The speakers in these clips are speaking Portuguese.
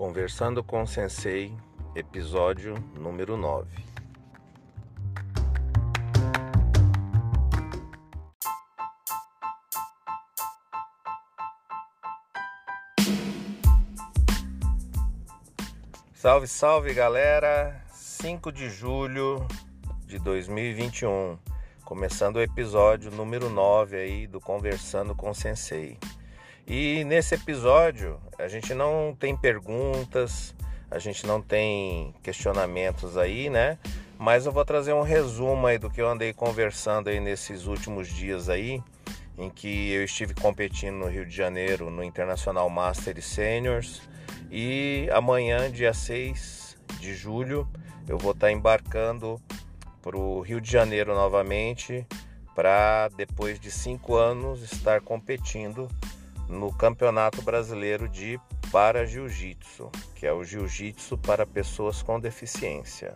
Conversando com o Sensei, episódio número 9. Salve, salve galera! 5 de julho de 2021, começando o episódio número 9 aí do Conversando com o Sensei. E nesse episódio a gente não tem perguntas, a gente não tem questionamentos aí, né? Mas eu vou trazer um resumo aí do que eu andei conversando aí nesses últimos dias aí, em que eu estive competindo no Rio de Janeiro no Internacional Master e Seniors. E amanhã, dia 6 de julho, eu vou estar embarcando para o Rio de Janeiro novamente para depois de cinco anos estar competindo no Campeonato Brasileiro de Para Jiu-Jitsu, que é o Jiu-Jitsu para pessoas com deficiência.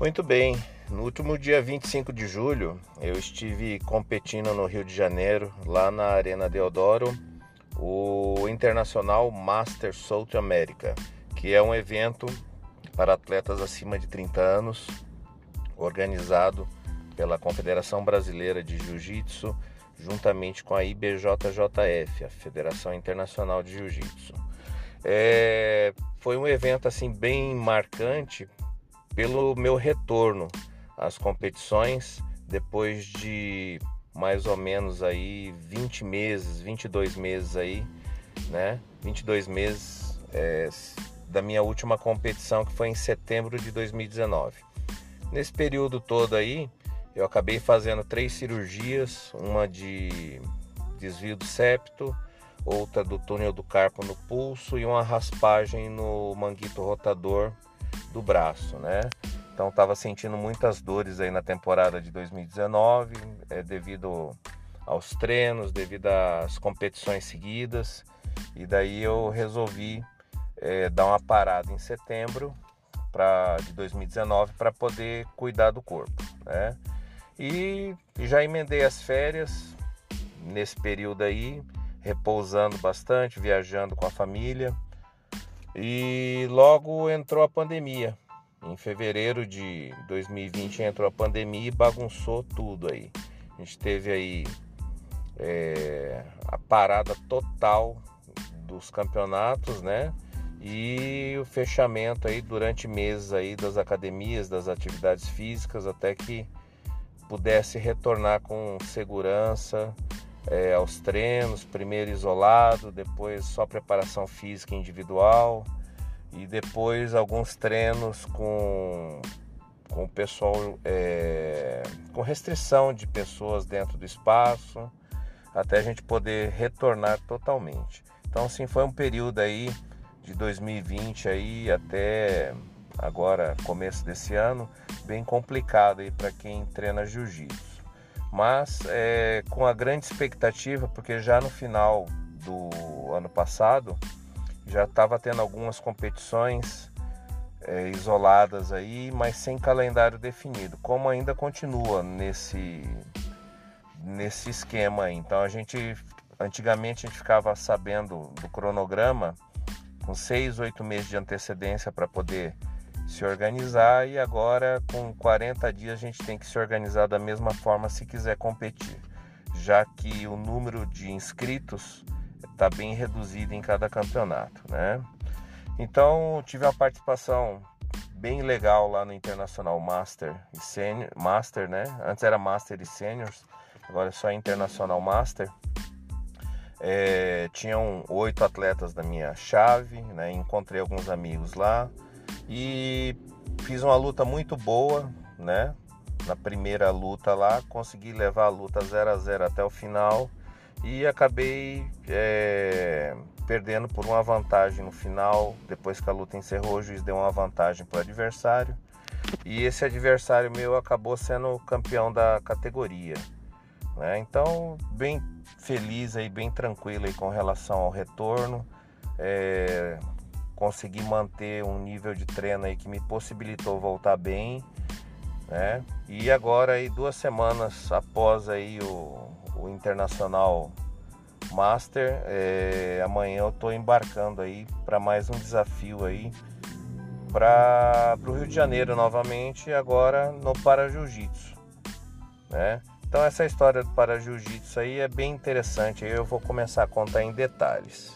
Muito bem, no último dia 25 de julho eu estive competindo no Rio de Janeiro, lá na Arena Deodoro o Internacional Master South America, que é um evento para atletas acima de 30 anos, organizado pela Confederação Brasileira de Jiu-Jitsu, juntamente com a IBJJF, a Federação Internacional de Jiu-Jitsu. É, foi um evento assim bem marcante pelo meu retorno às competições depois de mais ou menos aí 20 meses, 22 meses aí, né? 22 meses é, da minha última competição que foi em setembro de 2019. Nesse período todo aí, eu acabei fazendo três cirurgias, uma de desvio do septo, outra do túnel do carpo no pulso e uma raspagem no manguito rotador do braço, né? Então estava sentindo muitas dores aí na temporada de 2019, é, devido aos treinos, devido às competições seguidas. E daí eu resolvi é, dar uma parada em setembro pra, de 2019 para poder cuidar do corpo. Né? E já emendei as férias nesse período aí, repousando bastante, viajando com a família. E logo entrou a pandemia. Em fevereiro de 2020 entrou a pandemia e bagunçou tudo aí. A gente teve aí é, a parada total dos campeonatos, né? E o fechamento aí durante meses aí das academias, das atividades físicas, até que pudesse retornar com segurança é, aos treinos, primeiro isolado, depois só preparação física individual e depois alguns treinos com com o pessoal é, com restrição de pessoas dentro do espaço até a gente poder retornar totalmente. Então sim foi um período aí de 2020 aí até agora começo desse ano bem complicado aí para quem treina jiu-jitsu. Mas é, com a grande expectativa porque já no final do ano passado já estava tendo algumas competições é, isoladas aí, mas sem calendário definido, como ainda continua nesse nesse esquema aí. Então a gente antigamente a gente ficava sabendo do cronograma com seis, oito meses de antecedência para poder se organizar e agora com 40 dias a gente tem que se organizar da mesma forma se quiser competir, já que o número de inscritos está bem reduzido em cada campeonato, né? Então tive uma participação bem legal lá no Internacional Master e Senior, Master, né? Antes era Master e Seniors, agora é só Internacional Master. É, tinham oito atletas da minha chave, né? Encontrei alguns amigos lá e fiz uma luta muito boa, né? Na primeira luta lá, consegui levar a luta 0 a 0 até o final e acabei é, perdendo por uma vantagem no final. Depois que a luta encerrou, o juiz deu uma vantagem para o adversário e esse adversário meu acabou sendo campeão da categoria. Né? Então, bem feliz aí, bem tranquilo aí com relação ao retorno. É, consegui manter um nível de treino aí que me possibilitou voltar bem, né? E agora aí duas semanas após aí o, o Internacional Master, é, amanhã eu estou embarcando aí para mais um desafio aí para o Rio de Janeiro novamente, agora no Para Jiu-Jitsu, né? Então essa história do Para Jiu-Jitsu aí é bem interessante, eu vou começar a contar em detalhes.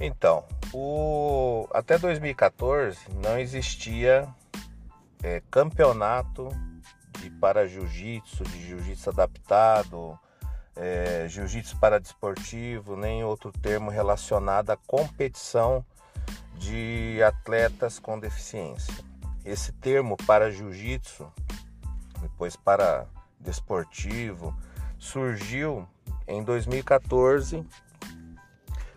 Então, o... até 2014 não existia é, campeonato de para jiu-jitsu, de jiu-jitsu adaptado, é, jiu-jitsu para desportivo, nem outro termo relacionado à competição de atletas com deficiência. Esse termo para jiu-jitsu, depois para desportivo, surgiu em 2014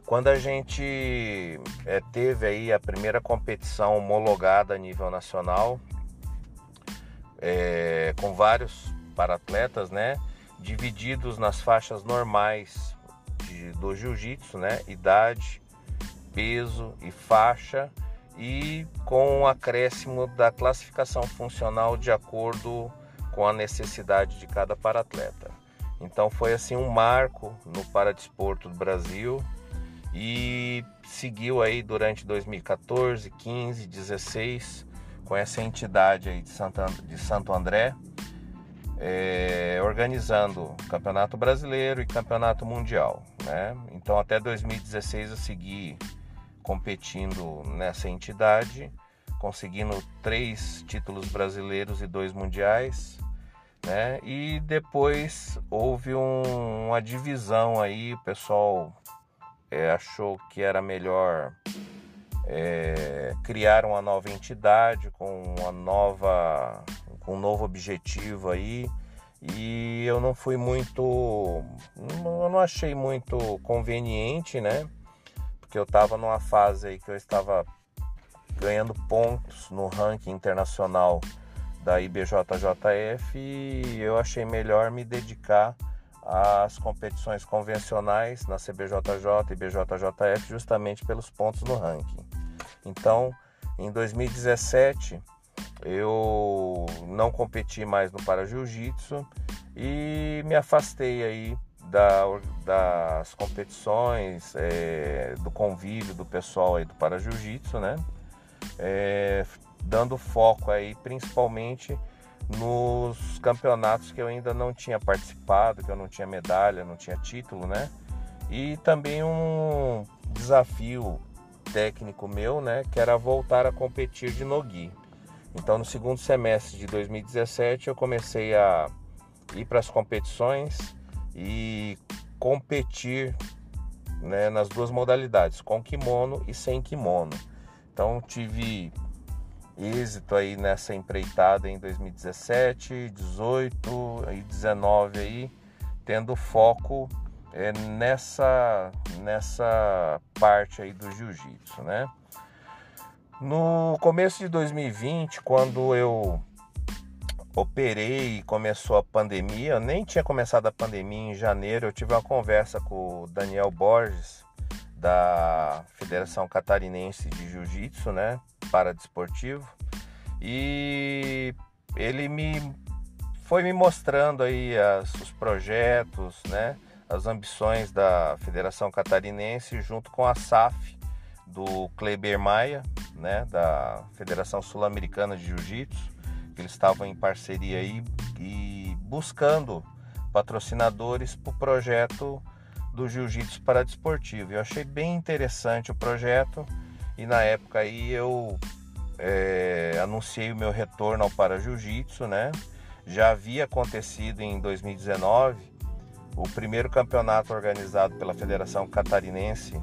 quando a gente é, teve aí a primeira competição homologada a nível nacional, é, com vários paratletas, né, divididos nas faixas normais de, do jiu-jitsu, né, idade, peso e faixa, e com o acréscimo da classificação funcional de acordo com a necessidade de cada paratleta. Então foi assim um marco no paradesporto do Brasil e seguiu aí durante 2014, 15, 16 com essa entidade aí de, de Santo André, é, organizando Campeonato Brasileiro e Campeonato Mundial. Né? Então até 2016 eu segui competindo nessa entidade, conseguindo três títulos brasileiros e dois mundiais. Né? E depois houve um, uma divisão aí, o pessoal é, achou que era melhor é, criar uma nova entidade com uma nova com um novo objetivo aí e eu não fui muito eu não achei muito conveniente né porque eu estava numa fase aí que eu estava ganhando pontos no ranking internacional da IBJJF e eu achei melhor me dedicar as competições convencionais na CBJJ e BJJF justamente pelos pontos no ranking. Então, em 2017 eu não competi mais no para jiu-jitsu e me afastei aí da, das competições, é, do convívio do pessoal aí do para jiu-jitsu, né? É, dando foco aí principalmente nos campeonatos que eu ainda não tinha participado, que eu não tinha medalha, não tinha título, né? E também um desafio técnico meu, né, que era voltar a competir de nogi. Então, no segundo semestre de 2017, eu comecei a ir para as competições e competir né, nas duas modalidades, com kimono e sem kimono. Então, tive êxito aí nessa empreitada em 2017, 18 e 19 aí, tendo foco é, nessa nessa parte aí do jiu-jitsu, né? No começo de 2020, quando eu operei e começou a pandemia, eu nem tinha começado a pandemia em janeiro, eu tive uma conversa com o Daniel Borges, da Federação Catarinense de Jiu-Jitsu, né, para desportivo, e ele me foi me mostrando aí as, os projetos, né, as ambições da Federação Catarinense junto com a SAF do Kleber Maia, né, da Federação Sul-Americana de Jiu-Jitsu, eles estavam em parceria aí e buscando patrocinadores para o projeto do jiu-jitsu para desportivo. Eu achei bem interessante o projeto e na época aí eu é, anunciei o meu retorno ao para jiu-jitsu, né? Já havia acontecido em 2019 o primeiro campeonato organizado pela Federação Catarinense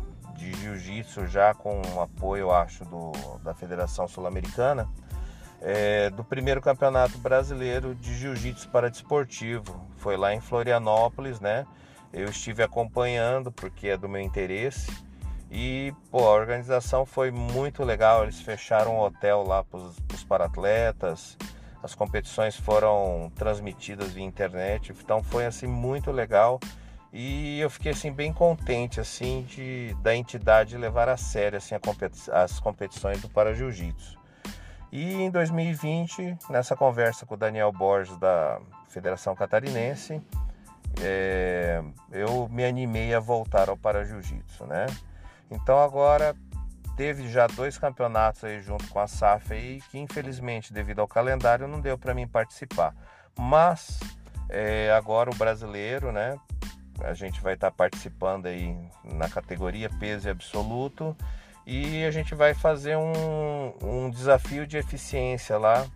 de Jiu-Jitsu, já com apoio, acho, do, da Federação Sul-Americana, é, do primeiro campeonato brasileiro de Jiu-Jitsu para desportivo. Foi lá em Florianópolis, né? eu estive acompanhando porque é do meu interesse e pô, a organização foi muito legal. Eles fecharam um hotel lá para os paratletas, As competições foram transmitidas via internet, então foi assim muito legal e eu fiquei assim bem contente assim de da entidade levar a sério assim a competi as competições do para jiu-jitsu. E em 2020, nessa conversa com o Daniel Borges da Federação Catarinense, é, eu me animei a voltar ao para jiu-jitsu, né? Então agora teve já dois campeonatos aí junto com a SAF aí que infelizmente devido ao calendário não deu para mim participar. Mas é, agora o brasileiro, né? A gente vai estar tá participando aí na categoria peso absoluto e a gente vai fazer um, um desafio de eficiência lá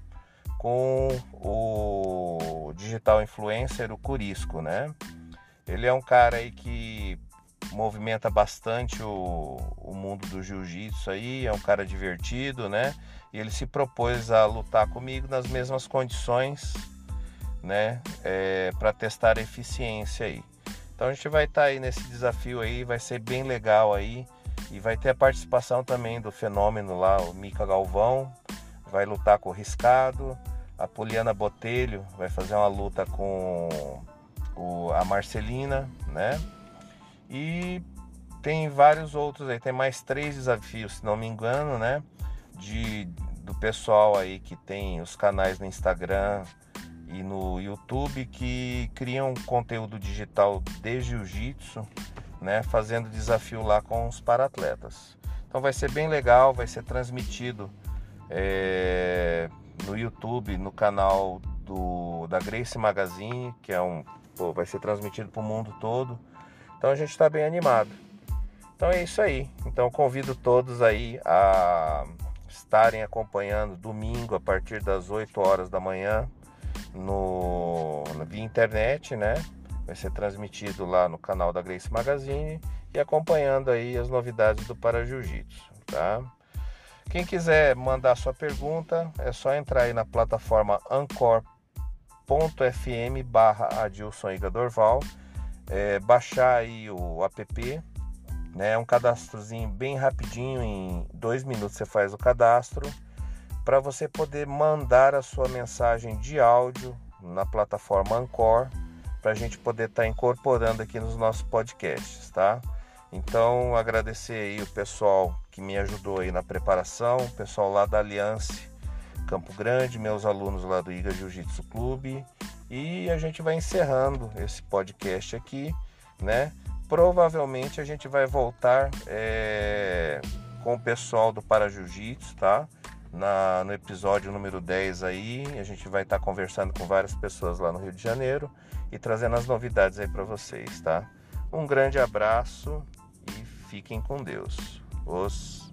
com o digital influencer, o Curisco, né? Ele é um cara aí que movimenta bastante o, o mundo do jiu-jitsu aí, é um cara divertido, né? E ele se propôs a lutar comigo nas mesmas condições, né? É, para testar a eficiência aí. Então a gente vai estar tá aí nesse desafio aí, vai ser bem legal aí. E vai ter a participação também do fenômeno lá, o Mica Galvão, vai lutar com o Riscado. A Poliana Botelho vai fazer uma luta com o, a Marcelina, né? E tem vários outros aí, tem mais três desafios, se não me engano, né? De, do pessoal aí que tem os canais no Instagram e no YouTube que criam conteúdo digital de jiu-jitsu, né? Fazendo desafio lá com os paratletas. Então vai ser bem legal, vai ser transmitido é, no YouTube, no canal do, da Grace Magazine, que é um, pô, vai ser transmitido para o mundo todo. Então a gente está bem animado. Então é isso aí. Então convido todos aí a estarem acompanhando domingo a partir das 8 horas da manhã no, via internet, né? Vai ser transmitido lá no canal da Grace Magazine e acompanhando aí as novidades do Para Jiu-Jitsu, tá? Quem quiser mandar sua pergunta, é só entrar aí na plataforma ancor.fm barra Adilson Dorval, é, baixar aí o app, né, é um cadastrozinho bem rapidinho, em dois minutos você faz o cadastro, para você poder mandar a sua mensagem de áudio na plataforma Ancor, para a gente poder estar tá incorporando aqui nos nossos podcasts, tá? Então, agradecer aí o pessoal que me ajudou aí na preparação, o pessoal lá da Aliança Campo Grande, meus alunos lá do Iga Jiu-Jitsu Clube. E a gente vai encerrando esse podcast aqui, né? Provavelmente a gente vai voltar é, com o pessoal do Para Jiu-Jitsu, tá? Na, no episódio número 10 aí, a gente vai estar tá conversando com várias pessoas lá no Rio de Janeiro e trazendo as novidades aí para vocês, tá? Um grande abraço Fiquem com Deus. Os